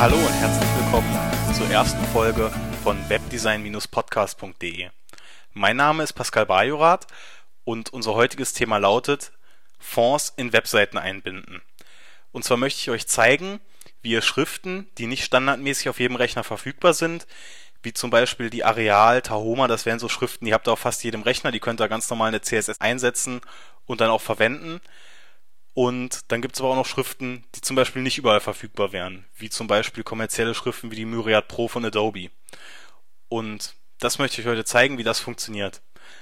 Hallo und herzlich willkommen zur ersten Folge von webdesign-podcast.de. Mein Name ist Pascal Bajorath und unser heutiges Thema lautet Fonds in Webseiten einbinden. Und zwar möchte ich euch zeigen, wie ihr Schriften, die nicht standardmäßig auf jedem Rechner verfügbar sind, wie zum Beispiel die Areal, Tahoma, das wären so Schriften, die habt ihr auf fast jedem Rechner, die könnt ihr ganz normal in der CSS einsetzen und dann auch verwenden. Und dann gibt es aber auch noch Schriften, die zum Beispiel nicht überall verfügbar wären, wie zum Beispiel kommerzielle Schriften wie die Myriad Pro von Adobe. Und das möchte ich heute zeigen, wie das funktioniert.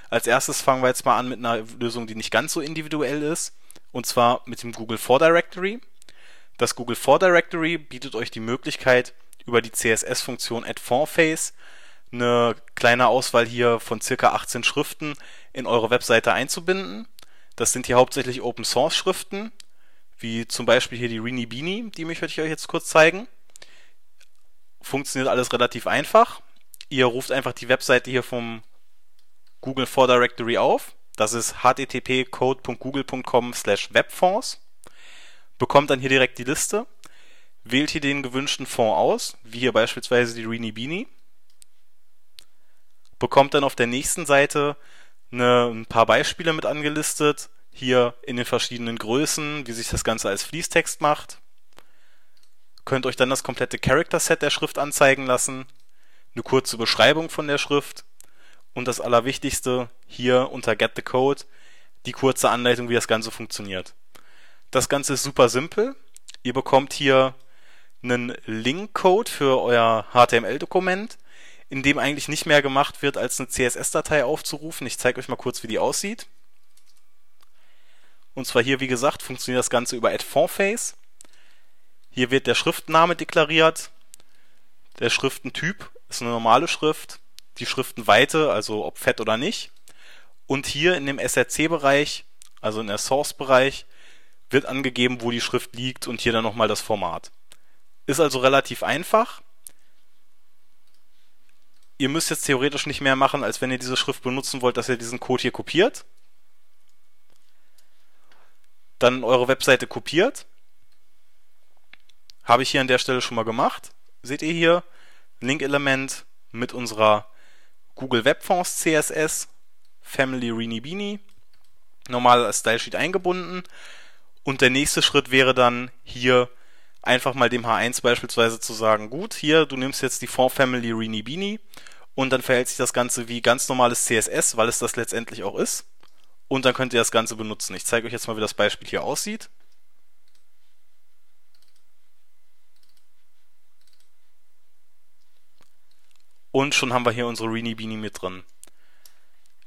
Als erstes fangen wir jetzt mal an mit einer Lösung, die nicht ganz so individuell ist, und zwar mit dem Google For Directory. Das Google For Directory bietet euch die Möglichkeit, über die CSS-Funktion Add Font Face eine kleine Auswahl hier von circa 18 Schriften in eure Webseite einzubinden. Das sind hier hauptsächlich Open Source Schriften, wie zum Beispiel hier die Rini Beanie, die möchte ich euch jetzt kurz zeigen. Funktioniert alles relativ einfach. Ihr ruft einfach die Webseite hier vom Google For Directory auf. Das ist http://code.google.com slash webfonds. Bekommt dann hier direkt die Liste wählt hier den gewünschten Fond aus, wie hier beispielsweise die Rini Beanie, bekommt dann auf der nächsten Seite eine, ein paar Beispiele mit angelistet, hier in den verschiedenen Größen, wie sich das Ganze als Fließtext macht. Könnt euch dann das komplette Character Set der Schrift anzeigen lassen, eine kurze Beschreibung von der Schrift und das Allerwichtigste hier unter Get the Code die kurze Anleitung, wie das Ganze funktioniert. Das Ganze ist super simpel. Ihr bekommt hier einen Link-Code für euer HTML-Dokument, in dem eigentlich nicht mehr gemacht wird, als eine CSS-Datei aufzurufen. Ich zeige euch mal kurz, wie die aussieht. Und zwar hier, wie gesagt, funktioniert das Ganze über Add Font Face. Hier wird der Schriftname deklariert. Der Schriftentyp ist eine normale Schrift. Die Schriftenweite, also ob fett oder nicht. Und hier in dem SRC-Bereich, also in der Source-Bereich, wird angegeben, wo die Schrift liegt und hier dann nochmal das Format. Ist also relativ einfach. Ihr müsst jetzt theoretisch nicht mehr machen, als wenn ihr diese Schrift benutzen wollt, dass ihr diesen Code hier kopiert. Dann eure Webseite kopiert. Habe ich hier an der Stelle schon mal gemacht. Seht ihr hier Link-Element mit unserer Google Webfonds CSS, Family Rini Beanie, normal als Style Sheet eingebunden. Und der nächste Schritt wäre dann hier einfach mal dem H1 beispielsweise zu sagen, gut, hier, du nimmst jetzt die Font Family Rini Beanie und dann verhält sich das Ganze wie ganz normales CSS, weil es das letztendlich auch ist. Und dann könnt ihr das Ganze benutzen. Ich zeige euch jetzt mal, wie das Beispiel hier aussieht. Und schon haben wir hier unsere Rini Beanie mit drin.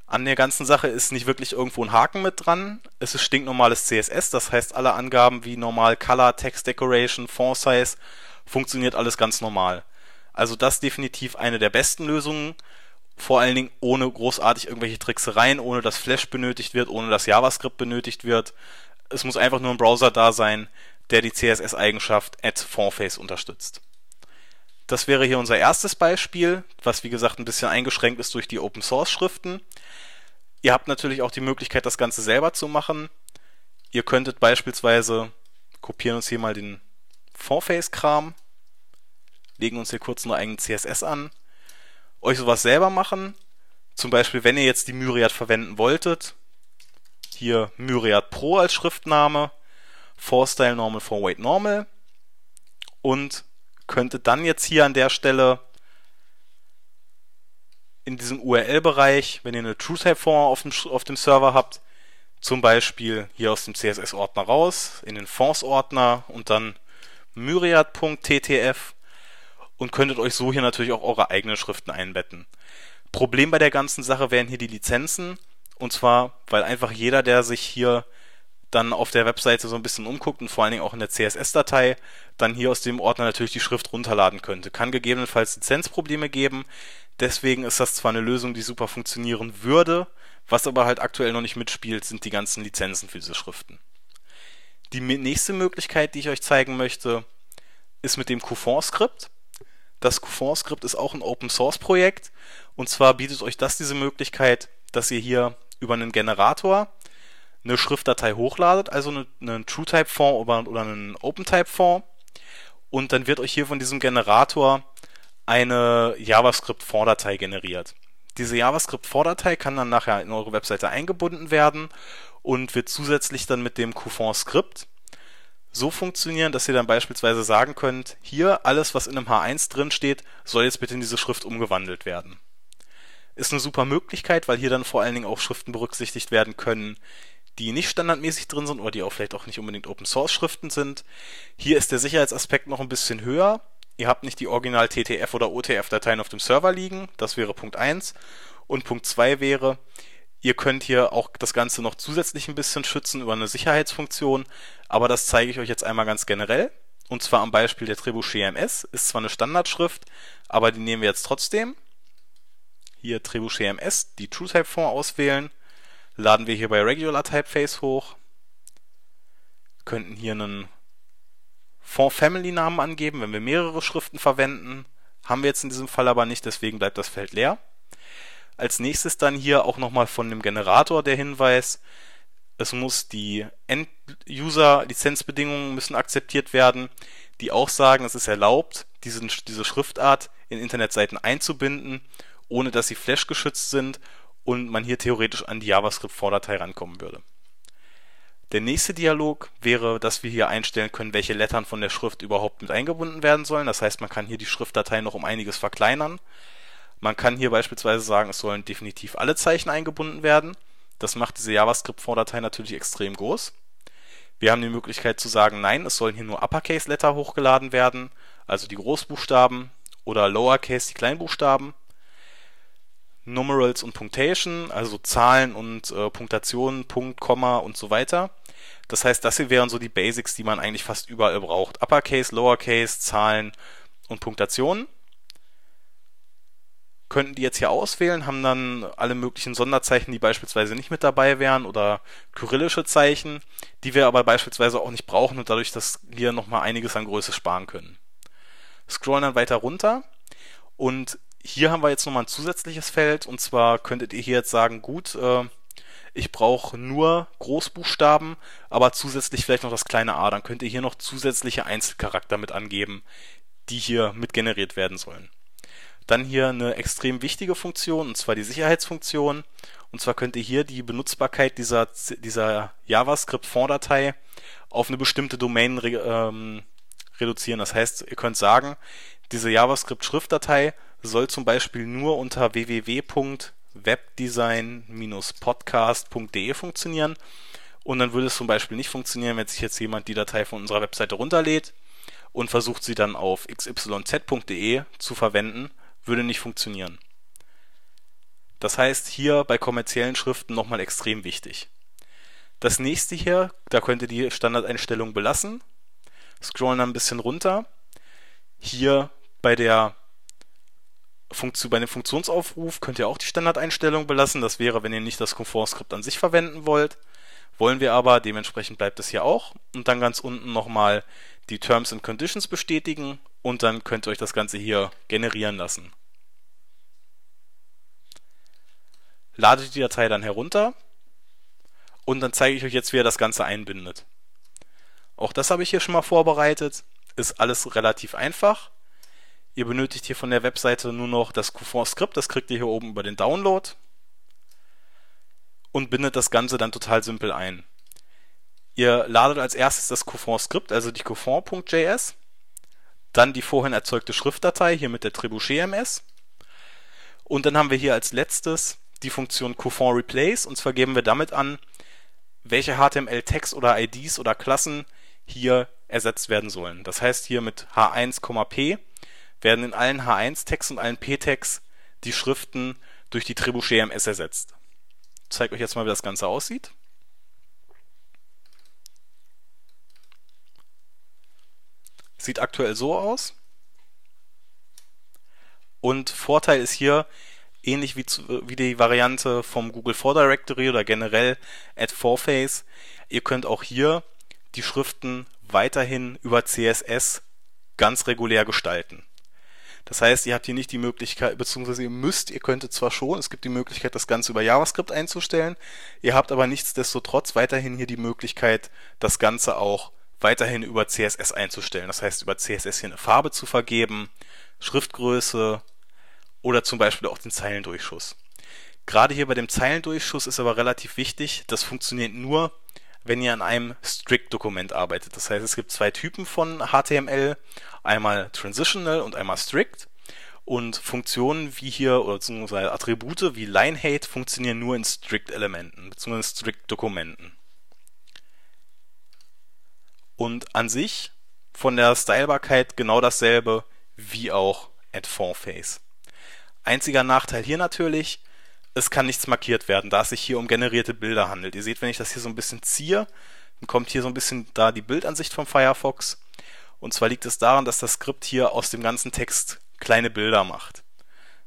An der ganzen Sache ist nicht wirklich irgendwo ein Haken mit dran. Es ist stinknormales CSS, das heißt alle Angaben wie normal Color, Text Decoration, Font Size funktioniert alles ganz normal. Also das definitiv eine der besten Lösungen, vor allen Dingen ohne großartig irgendwelche Tricksereien, ohne dass Flash benötigt wird, ohne dass JavaScript benötigt wird. Es muss einfach nur ein Browser da sein, der die CSS-Eigenschaft Add Fontface unterstützt. Das wäre hier unser erstes Beispiel, was wie gesagt ein bisschen eingeschränkt ist durch die Open Source Schriften. Ihr habt natürlich auch die Möglichkeit, das Ganze selber zu machen. Ihr könntet beispielsweise, kopieren uns hier mal den Fontface-Kram, legen uns hier kurz nur eigenen CSS an, euch sowas selber machen. Zum Beispiel, wenn ihr jetzt die Myriad verwenden wolltet, hier Myriad Pro als Schriftname, For-Style Normal, For-Weight Normal und könntet dann jetzt hier an der Stelle in diesem URL-Bereich, wenn ihr eine TrueType-Font auf dem, auf dem Server habt, zum Beispiel hier aus dem CSS-Ordner raus, in den Fonts-Ordner und dann myriad.ttf und könntet euch so hier natürlich auch eure eigenen Schriften einbetten. Problem bei der ganzen Sache wären hier die Lizenzen und zwar, weil einfach jeder, der sich hier dann auf der Webseite so ein bisschen umguckt und vor allen Dingen auch in der CSS-Datei, dann hier aus dem Ordner natürlich die Schrift runterladen könnte. Kann gegebenenfalls Lizenzprobleme geben. Deswegen ist das zwar eine Lösung, die super funktionieren würde, was aber halt aktuell noch nicht mitspielt, sind die ganzen Lizenzen für diese Schriften. Die nächste Möglichkeit, die ich euch zeigen möchte, ist mit dem Coupon-Skript. Das Coupon-Skript ist auch ein Open-Source-Projekt und zwar bietet euch das diese Möglichkeit, dass ihr hier über einen Generator eine Schriftdatei hochladet, also einen, einen TrueType-Font oder, oder einen OpenType-Font und dann wird euch hier von diesem Generator eine JavaScript-Vordatei generiert. Diese JavaScript-Vordatei kann dann nachher in eure Webseite eingebunden werden und wird zusätzlich dann mit dem Qfont-Skript so funktionieren, dass ihr dann beispielsweise sagen könnt, hier alles, was in einem H1 drin steht, soll jetzt bitte in diese Schrift umgewandelt werden. Ist eine super Möglichkeit, weil hier dann vor allen Dingen auch Schriften berücksichtigt werden können, die nicht standardmäßig drin sind oder die auch vielleicht auch nicht unbedingt Open Source Schriften sind. Hier ist der Sicherheitsaspekt noch ein bisschen höher. Ihr habt nicht die Original TTF oder OTF Dateien auf dem Server liegen. Das wäre Punkt 1. Und Punkt 2 wäre, ihr könnt hier auch das Ganze noch zusätzlich ein bisschen schützen über eine Sicherheitsfunktion. Aber das zeige ich euch jetzt einmal ganz generell. Und zwar am Beispiel der Trebuchet MS. Ist zwar eine Standardschrift, aber die nehmen wir jetzt trotzdem. Hier Trebuchet MS, die TrueType-Form auswählen laden wir hier bei Regular Typeface hoch, könnten hier einen Font Family Namen angeben, wenn wir mehrere Schriften verwenden. Haben wir jetzt in diesem Fall aber nicht, deswegen bleibt das Feld leer. Als nächstes dann hier auch nochmal von dem Generator der Hinweis, es muss die End-User-Lizenzbedingungen müssen akzeptiert werden, die auch sagen, es ist erlaubt, diesen, diese Schriftart in Internetseiten einzubinden, ohne dass sie Flash geschützt sind und man hier theoretisch an die JavaScript-Vordatei rankommen würde. Der nächste Dialog wäre, dass wir hier einstellen können, welche Lettern von der Schrift überhaupt mit eingebunden werden sollen. Das heißt, man kann hier die Schriftdatei noch um einiges verkleinern. Man kann hier beispielsweise sagen, es sollen definitiv alle Zeichen eingebunden werden. Das macht diese JavaScript-Vordatei natürlich extrem groß. Wir haben die Möglichkeit zu sagen, nein, es sollen hier nur Uppercase-Letter hochgeladen werden, also die Großbuchstaben, oder Lowercase, die Kleinbuchstaben. Numerals und Punctation, also Zahlen und äh, Punktationen, Punkt, Komma und so weiter. Das heißt, das hier wären so die Basics, die man eigentlich fast überall braucht. Uppercase, Lowercase, Zahlen und Punktationen. Könnten die jetzt hier auswählen, haben dann alle möglichen Sonderzeichen, die beispielsweise nicht mit dabei wären oder kyrillische Zeichen, die wir aber beispielsweise auch nicht brauchen und dadurch, dass wir nochmal einiges an Größe sparen können. Scrollen dann weiter runter und hier haben wir jetzt nochmal ein zusätzliches Feld und zwar könntet ihr hier jetzt sagen, gut, äh, ich brauche nur Großbuchstaben, aber zusätzlich vielleicht noch das kleine a. Dann könnt ihr hier noch zusätzliche Einzelcharakter mit angeben, die hier mit generiert werden sollen. Dann hier eine extrem wichtige Funktion, und zwar die Sicherheitsfunktion. Und zwar könnt ihr hier die Benutzbarkeit dieser, dieser JavaScript-Fonddatei auf eine bestimmte Domain re ähm, reduzieren. Das heißt, ihr könnt sagen, diese JavaScript-Schriftdatei soll zum Beispiel nur unter www.webdesign-podcast.de funktionieren. Und dann würde es zum Beispiel nicht funktionieren, wenn sich jetzt jemand die Datei von unserer Webseite runterlädt und versucht sie dann auf xyz.de zu verwenden, würde nicht funktionieren. Das heißt, hier bei kommerziellen Schriften nochmal extrem wichtig. Das nächste hier, da könnt ihr die Standardeinstellung belassen. Scrollen dann ein bisschen runter. Hier bei der Funktion, bei dem Funktionsaufruf könnt ihr auch die Standardeinstellung belassen. Das wäre, wenn ihr nicht das Komfortskript an sich verwenden wollt. Wollen wir aber, dementsprechend bleibt es hier auch. Und dann ganz unten nochmal die Terms and Conditions bestätigen und dann könnt ihr euch das Ganze hier generieren lassen. Ladet die Datei dann herunter und dann zeige ich euch jetzt, wie ihr das Ganze einbindet. Auch das habe ich hier schon mal vorbereitet. Ist alles relativ einfach. Ihr benötigt hier von der Webseite nur noch das Qfont-Skript, das kriegt ihr hier oben über den Download und bindet das Ganze dann total simpel ein. Ihr ladet als erstes das Qfont-Skript, also die Qfont.js, dann die vorhin erzeugte Schriftdatei hier mit der Trebuchet MS und dann haben wir hier als letztes die Funktion Qfont Replace und zwar geben wir damit an, welche HTML-Tags oder IDs oder Klassen hier ersetzt werden sollen. Das heißt hier mit h1,p werden in allen H1-Tags und allen P-Tags die Schriften durch die Trebuchet MS ersetzt. Ich zeige euch jetzt mal, wie das Ganze aussieht. Sieht aktuell so aus. Und Vorteil ist hier, ähnlich wie, zu, wie die Variante vom Google For Directory oder generell Add Foreface, ihr könnt auch hier die Schriften weiterhin über CSS ganz regulär gestalten. Das heißt, ihr habt hier nicht die Möglichkeit, beziehungsweise ihr müsst, ihr könntet zwar schon, es gibt die Möglichkeit, das Ganze über JavaScript einzustellen, ihr habt aber nichtsdestotrotz weiterhin hier die Möglichkeit, das Ganze auch weiterhin über CSS einzustellen. Das heißt, über CSS hier eine Farbe zu vergeben, Schriftgröße oder zum Beispiel auch den Zeilendurchschuss. Gerade hier bei dem Zeilendurchschuss ist aber relativ wichtig, das funktioniert nur, wenn ihr an einem Strict-Dokument arbeitet. Das heißt, es gibt zwei Typen von HTML, einmal Transitional und einmal Strict. Und Funktionen wie hier, oder beziehungsweise Attribute wie LineHate funktionieren nur in Strict-Elementen, beziehungsweise Strict-Dokumenten. Und an sich von der Stylbarkeit genau dasselbe wie auch at Fontface. Einziger Nachteil hier natürlich, es kann nichts markiert werden, da es sich hier um generierte Bilder handelt. Ihr seht, wenn ich das hier so ein bisschen ziehe, dann kommt hier so ein bisschen da die Bildansicht vom Firefox. Und zwar liegt es daran, dass das Skript hier aus dem ganzen Text kleine Bilder macht.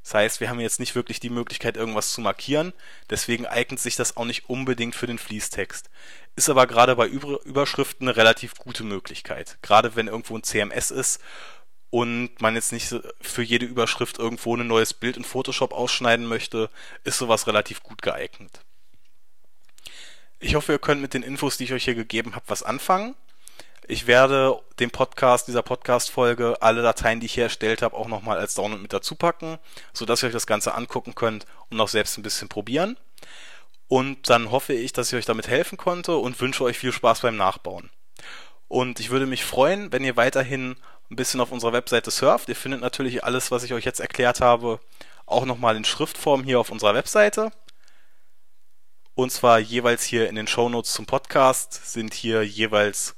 Das heißt, wir haben jetzt nicht wirklich die Möglichkeit, irgendwas zu markieren. Deswegen eignet sich das auch nicht unbedingt für den Fließtext. Ist aber gerade bei Überschriften eine relativ gute Möglichkeit. Gerade wenn irgendwo ein CMS ist und man jetzt nicht für jede Überschrift irgendwo ein neues Bild in Photoshop ausschneiden möchte, ist sowas relativ gut geeignet. Ich hoffe, ihr könnt mit den Infos, die ich euch hier gegeben habe, was anfangen. Ich werde dem Podcast, dieser Podcast-Folge, alle Dateien, die ich hier erstellt habe, auch nochmal als Download mit dazu packen, sodass ihr euch das Ganze angucken könnt und auch selbst ein bisschen probieren. Und dann hoffe ich, dass ich euch damit helfen konnte und wünsche euch viel Spaß beim Nachbauen. Und ich würde mich freuen, wenn ihr weiterhin ein bisschen auf unserer Webseite surft. Ihr findet natürlich alles, was ich euch jetzt erklärt habe, auch nochmal in Schriftform hier auf unserer Webseite. Und zwar jeweils hier in den Shownotes zum Podcast sind hier jeweils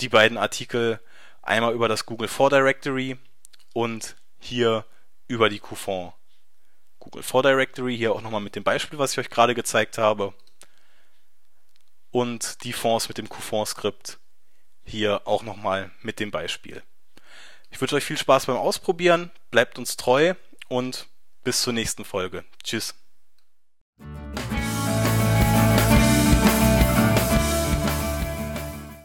die beiden Artikel einmal über das Google For Directory und hier über die Coupon. Google For Directory, hier auch nochmal mit dem Beispiel, was ich euch gerade gezeigt habe. Und die Fonds mit dem Coupon-Skript hier auch nochmal mit dem Beispiel. Ich wünsche euch viel Spaß beim Ausprobieren, bleibt uns treu und bis zur nächsten Folge. Tschüss.